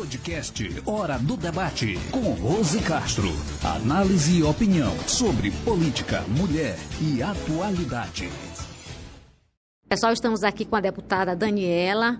Podcast Hora do Debate com Rose Castro. Análise e opinião sobre política, mulher e atualidade. Pessoal, estamos aqui com a deputada Daniela.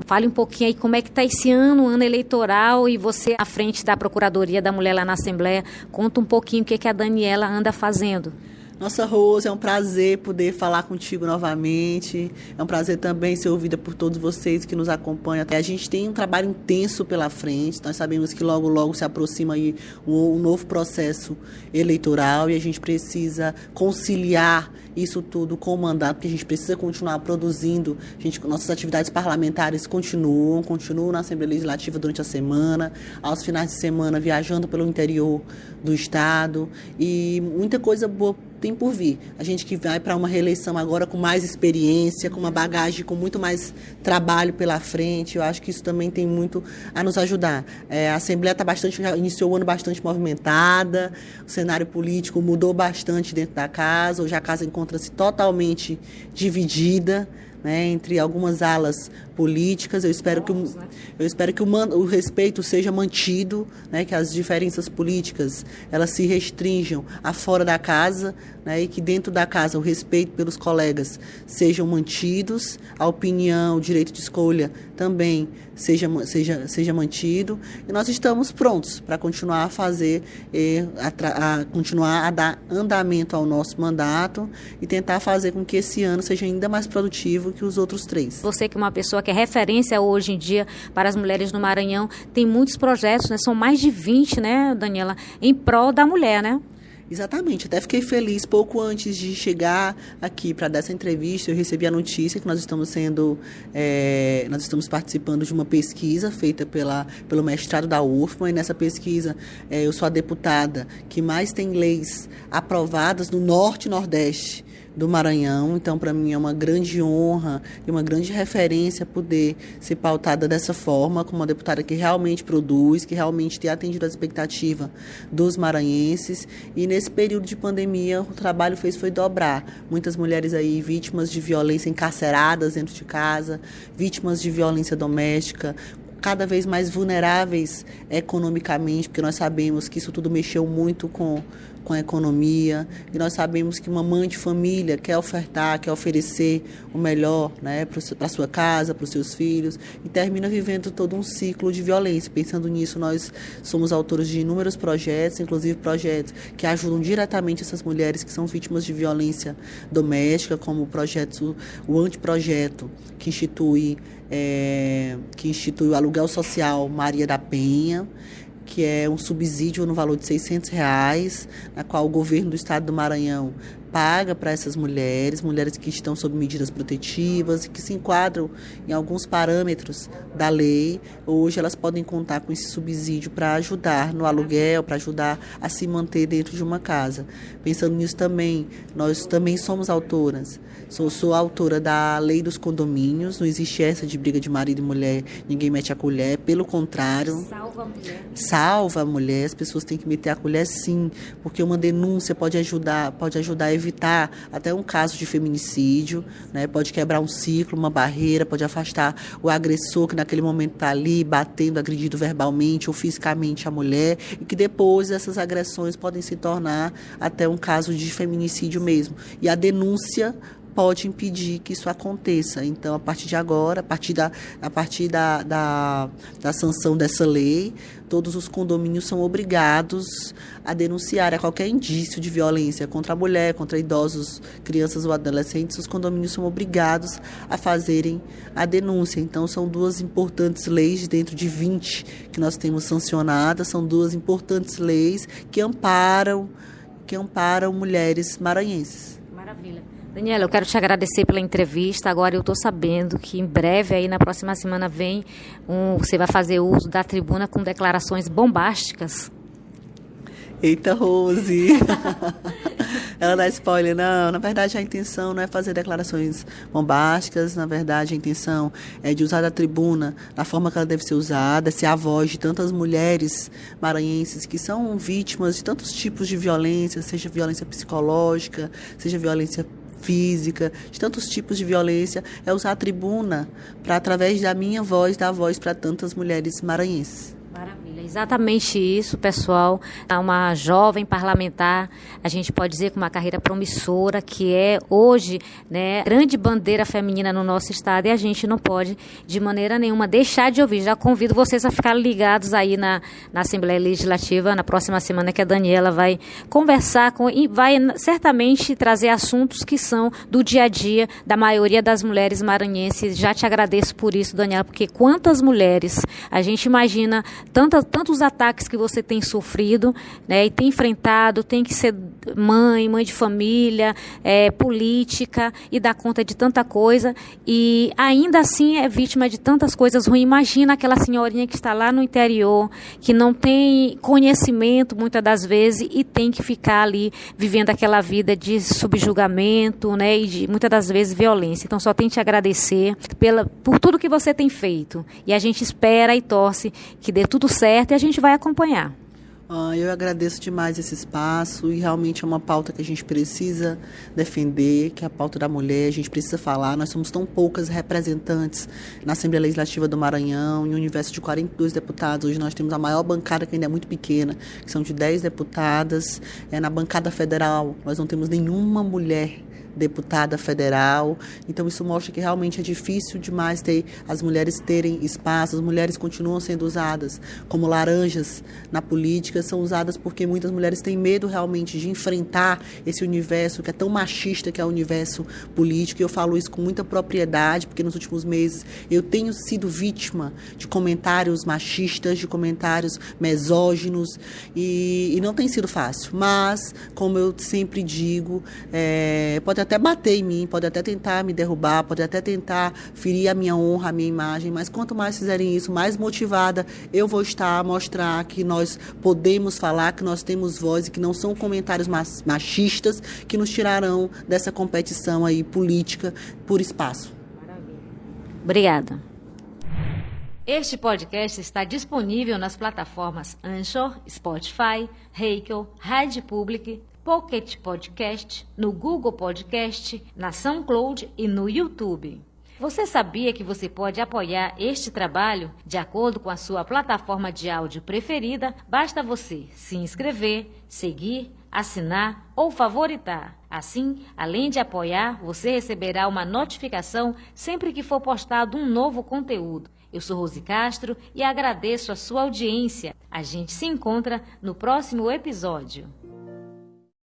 Fale um pouquinho aí como é que está esse ano, ano eleitoral, e você à frente da Procuradoria da Mulher lá na Assembleia. Conta um pouquinho o que, que a Daniela anda fazendo. Nossa Rose, é um prazer poder falar contigo novamente. É um prazer também ser ouvida por todos vocês que nos acompanham. A gente tem um trabalho intenso pela frente. Nós sabemos que logo, logo se aproxima aí um, novo processo eleitoral e a gente precisa conciliar isso tudo com o mandato, porque a gente precisa continuar produzindo. A gente, nossas atividades parlamentares continuam, continuam na Assembleia Legislativa durante a semana, aos finais de semana viajando pelo interior do estado e muita coisa boa tem por vir. A gente que vai para uma reeleição agora com mais experiência, com uma bagagem, com muito mais trabalho pela frente, eu acho que isso também tem muito a nos ajudar. É, a Assembleia está bastante, já iniciou o ano bastante movimentada, o cenário político mudou bastante dentro da casa, hoje a casa encontra-se totalmente dividida né, entre algumas alas políticas. Eu espero que o, eu espero que o, o respeito seja mantido, né, que as diferenças políticas elas se restringam a fora da casa, né, e que dentro da casa o respeito pelos colegas sejam mantidos, a opinião, o direito de escolha também seja, seja, seja mantido. E nós estamos prontos para continuar a fazer, eh, a, a continuar a dar andamento ao nosso mandato e tentar fazer com que esse ano seja ainda mais produtivo que os outros três. Você que é uma pessoa que é referência hoje em dia para as mulheres no Maranhão, tem muitos projetos, né? São mais de 20, né, Daniela, em prol da mulher, né? Exatamente, até fiquei feliz pouco antes de chegar aqui para dar essa entrevista, eu recebi a notícia que nós estamos sendo, é, nós estamos participando de uma pesquisa feita pela, pelo mestrado da UFMA. E nessa pesquisa é, eu sou a deputada que mais tem leis aprovadas no Norte e Nordeste do Maranhão. Então, para mim é uma grande honra e uma grande referência poder ser pautada dessa forma, como uma deputada que realmente produz, que realmente tem atendido a expectativa dos maranhenses. E nesse período de pandemia, o trabalho fez foi dobrar. Muitas mulheres aí vítimas de violência encarceradas dentro de casa, vítimas de violência doméstica, cada vez mais vulneráveis economicamente, porque nós sabemos que isso tudo mexeu muito com, com a economia, e nós sabemos que uma mãe de família quer ofertar, quer oferecer o melhor né, para a sua casa, para os seus filhos, e termina vivendo todo um ciclo de violência. Pensando nisso, nós somos autores de inúmeros projetos, inclusive projetos que ajudam diretamente essas mulheres que são vítimas de violência doméstica, como o projeto, o anteprojeto, que institui é, que institui o aluguel social Maria da Penha, que é um subsídio no valor de 600 reais, na qual o governo do estado do Maranhão paga para essas mulheres, mulheres que estão sob medidas protetivas e que se enquadram em alguns parâmetros da lei. Hoje elas podem contar com esse subsídio para ajudar no aluguel, para ajudar a se manter dentro de uma casa. Pensando nisso também, nós também somos autoras. Sou, sou autora da Lei dos Condomínios, não existe essa de briga de marido e mulher, ninguém mete a colher, pelo contrário. Salva a mulher. Salva a mulher, as pessoas têm que meter a colher sim, porque uma denúncia pode ajudar, pode ajudar a evitar até um caso de feminicídio, né? pode quebrar um ciclo, uma barreira, pode afastar o agressor que naquele momento está ali batendo, agredido verbalmente ou fisicamente a mulher, e que depois essas agressões podem se tornar até um caso de feminicídio mesmo. E a denúncia pode impedir que isso aconteça. Então, a partir de agora, a partir da, a partir da, da, da sanção dessa lei, todos os condomínios são obrigados a denunciar a qualquer indício de violência contra a mulher, contra idosos, crianças ou adolescentes. Os condomínios são obrigados a fazerem a denúncia. Então, são duas importantes leis dentro de 20 que nós temos sancionadas, são duas importantes leis que amparam, que amparam mulheres maranhenses. Maravilha. Daniela, eu quero te agradecer pela entrevista. Agora eu estou sabendo que em breve, aí na próxima semana, vem um, você vai fazer uso da tribuna com declarações bombásticas. Eita, Rose! Ela dá spoiler. Não, na verdade a intenção não é fazer declarações bombásticas, na verdade a intenção é de usar a tribuna da forma que ela deve ser usada, ser a voz de tantas mulheres maranhenses que são vítimas de tantos tipos de violência, seja violência psicológica, seja violência física, de tantos tipos de violência, é usar a tribuna para, através da minha voz, dar voz para tantas mulheres maranhenses. Exatamente isso, pessoal. É uma jovem parlamentar, a gente pode dizer com uma carreira promissora, que é hoje né, grande bandeira feminina no nosso estado e a gente não pode, de maneira nenhuma, deixar de ouvir. Já convido vocês a ficarem ligados aí na, na Assembleia Legislativa na próxima semana que a Daniela vai conversar com e vai certamente trazer assuntos que são do dia a dia da maioria das mulheres maranhenses. Já te agradeço por isso, Daniela, porque quantas mulheres a gente imagina, tantas tantos ataques que você tem sofrido né, e tem enfrentado, tem que ser mãe, mãe de família, é, política e dar conta de tanta coisa e ainda assim é vítima de tantas coisas ruins. Imagina aquela senhorinha que está lá no interior, que não tem conhecimento muitas das vezes e tem que ficar ali vivendo aquela vida de subjugamento né, e de muitas das vezes violência. Então só tem te agradecer pela, por tudo que você tem feito e a gente espera e torce que dê tudo certo e a gente vai acompanhar. Ah, eu agradeço demais esse espaço e realmente é uma pauta que a gente precisa defender, que é a pauta da mulher, a gente precisa falar. Nós somos tão poucas representantes na Assembleia Legislativa do Maranhão, em um universo de 42 deputados. Hoje nós temos a maior bancada, que ainda é muito pequena, que são de 10 deputadas. É, na bancada federal, nós não temos nenhuma mulher deputada federal. Então isso mostra que realmente é difícil demais ter as mulheres terem espaço. As mulheres continuam sendo usadas como laranjas na política, são usadas porque muitas mulheres têm medo realmente de enfrentar esse universo que é tão machista que é o universo político. E eu falo isso com muita propriedade, porque nos últimos meses eu tenho sido vítima de comentários machistas, de comentários mesóginos e, e não tem sido fácil. Mas, como eu sempre digo, é, pode até bater em mim, pode até tentar me derrubar, pode até tentar ferir a minha honra, a minha imagem, mas quanto mais fizerem isso, mais motivada eu vou estar a mostrar que nós podemos falar, que nós temos voz e que não são comentários machistas que nos tirarão dessa competição aí política por espaço. Obrigada. Este podcast está disponível nas plataformas Anchor, Spotify, Heikel, Rádio Public, Pocket Podcast, no Google Podcast, na SoundCloud e no YouTube. Você sabia que você pode apoiar este trabalho de acordo com a sua plataforma de áudio preferida? Basta você se inscrever, seguir, assinar ou favoritar. Assim, além de apoiar, você receberá uma notificação sempre que for postado um novo conteúdo. Eu sou Rose Castro e agradeço a sua audiência. A gente se encontra no próximo episódio.